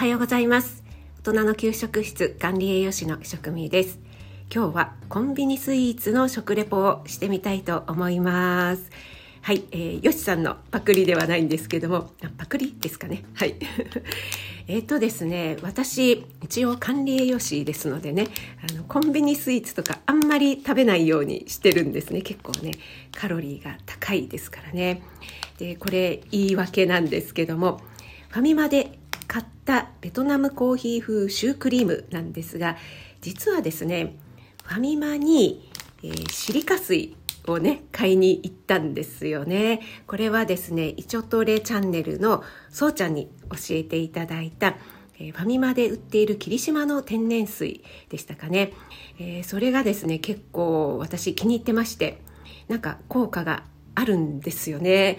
はようございます。大人の給食室管理栄養士の食味です。今日はコンビニスイーツの食レポをしてみたいと思います。はい、えー、よしさんのパクリではないんですけども。パクリですかね。はい。えっとですね私一応管理栄養士ですのでねあのコンビニスイーツとかあんまり食べないようにしてるんですね。結構ねカロリーが高いですからね。でこれ言い訳なんですけどもファミマで買ったベトナムコーヒー風シュークリームなんですが実はですねファミマに、えー、シリカ水をね買いに行ったんですよね。これはですねイチョトレチャンネルのそうちゃんに教えていただいたえファミマで売っている霧島の天然水でしたかね、えー、それがですね結構私気に入ってましてなんか効果があるんですよね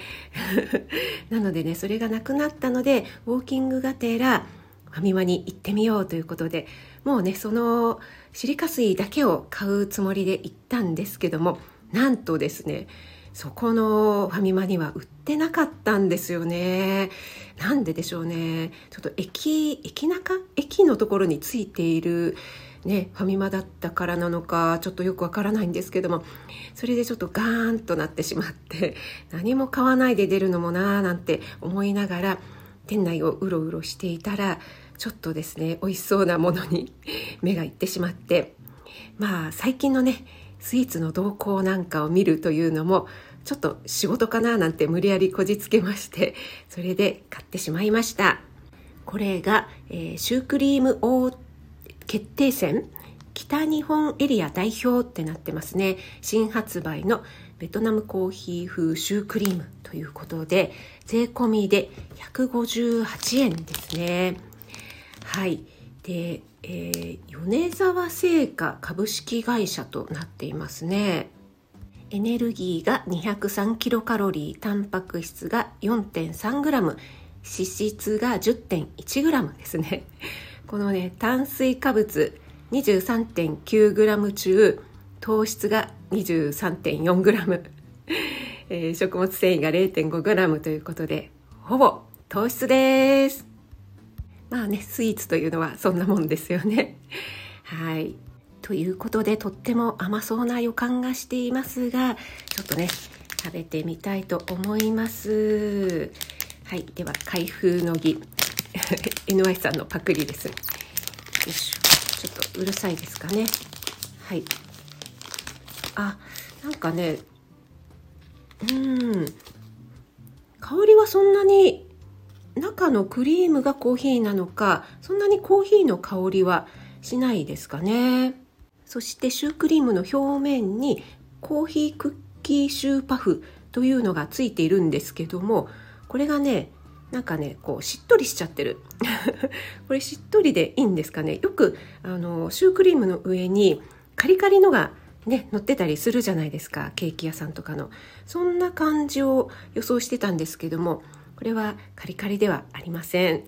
なのでねそれがなくなったのでウォーキングがてらファミマに行ってみようということでもうねそのシリカ水だけを買うつもりで行ったんですけどもなんとですねそこのファミマには売ってなかったんですよね。なんででしょうね。ちょっと駅、駅中？駅のところについているね、ファミマだったからなのかちょっとよくわからないんですけどもそれでちょっとガーンとなってしまって何も買わないで出るのもなーなんて思いながら店内をうろうろしていたらちょっとですね美味しそうなものに 目がいってしまってまあ最近のねスイーツの動向なんかを見るというのもちょっと仕事かななんて無理やりこじつけましてそれで買ってしまいました。これが、えー、シュークリームオー決定戦北日本エリア代表ってなってますね。新発売のベトナムコーヒー風シュークリームということで税込みで158円ですね。はい。で、えー、米沢製菓株式会社となっていますね。エネルギーが203キロカロリータンパク質が4.3グラム脂質が 10.1g ですね。このね炭水化物 23.9g 中糖質が 23.4g、えー、食物繊維が 0.5g ということでほぼ糖質です。まあねスイーツというのはそんなもんですよね。はい。ということでとっても甘そうな予感がしていますがちょっとね食べてみたいと思います。はい。では開封の儀。NY さんのパクリです。よいしょ。ちょっとうるさいですかね。はい。あ、なんかね、うん。香りはそんなに中のクリームがコーヒーなのか、そんなにコーヒーの香りはしないですかね。そしてシュークリームの表面にコーヒークッキーシューパフというのがついているんですけども、これがね、なんかねこうしっとりしちゃってる。これしっとりでいいんですかね。よくあのシュークリームの上にカリカリのがね乗ってたりするじゃないですか。ケーキ屋さんとかの。そんな感じを予想してたんですけどもこれはカリカリではありません。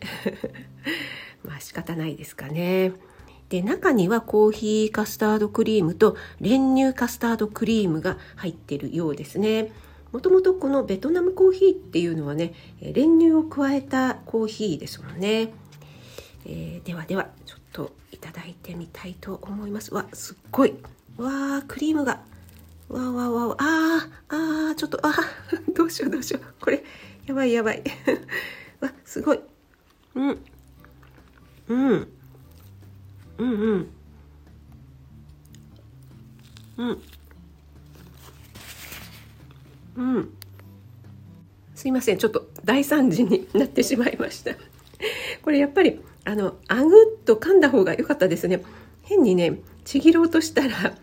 まあ仕方ないですかね。で中にはコーヒーカスタードクリームと練乳カスタードクリームが入ってるようですね。もともとこのベトナムコーヒーっていうのはね練乳を加えたコーヒーですもんね、えー、ではではちょっといただいてみたいと思います。わすっごい。わークリームが。わわわあーあーちょっとあ どうしようどうしよう。これやばいやばい。わすごい。うん。うん。うんうん。うん。うん。すいません。ちょっと大惨事になってしまいました。これやっぱりあのあぐっと噛んだ方が良かったですね。変にねちぎろうとしたら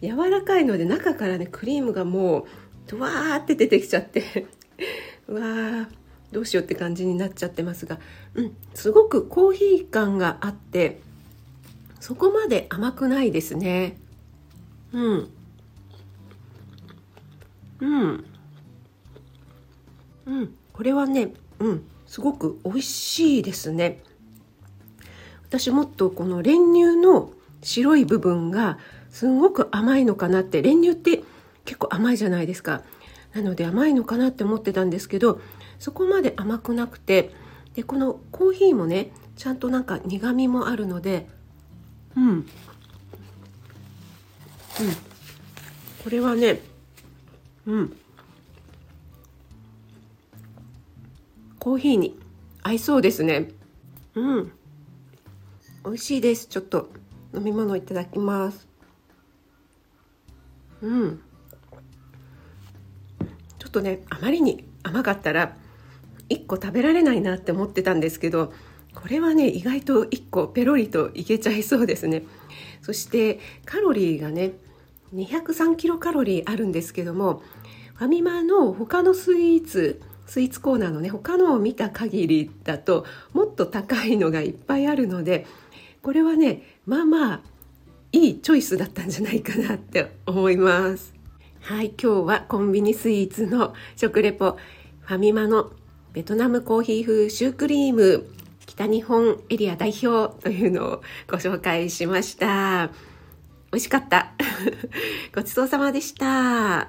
柔らかいので中からねクリームがもうドワーって出てきちゃってうわーどうしようって感じになっちゃってますが、うん、すごくコーヒー感があってそこまで甘くないですね。うん。うん。うん。これはねうん。すごく美味しいですね。私もっとこの練乳の白い部分がすごく甘いのかなって練乳って結構甘いじゃないですか。なので甘いのかなって思ってたんですけどそこまで甘くなくてでこのコーヒーもねちゃんとなんか苦みもあるのでうん。うん。これはねうん。コーヒーに合いそうですね。うん。美味しいです。ちょっと飲み物いただきます。うん。ちょっとねあまりに甘かったら1個食べられないなって思ってたんですけどこれはね意外と1個ペロリといけちゃいそうですね。そしてカロリーがね203キロカロリーあるんですけどもファミマの他のスイーツスイーツコーナーのね他のを見た限りだともっと高いのがいっぱいあるのでこれはねまあまあいいチョイスだったんじゃないかなって思います。はい今日はコンビニスイーツの食レポ。ファミマのベトナムコーヒー風シュークリーム北日本エリア代表というのをご紹介しました。美味しかった。ごちそうさまでした。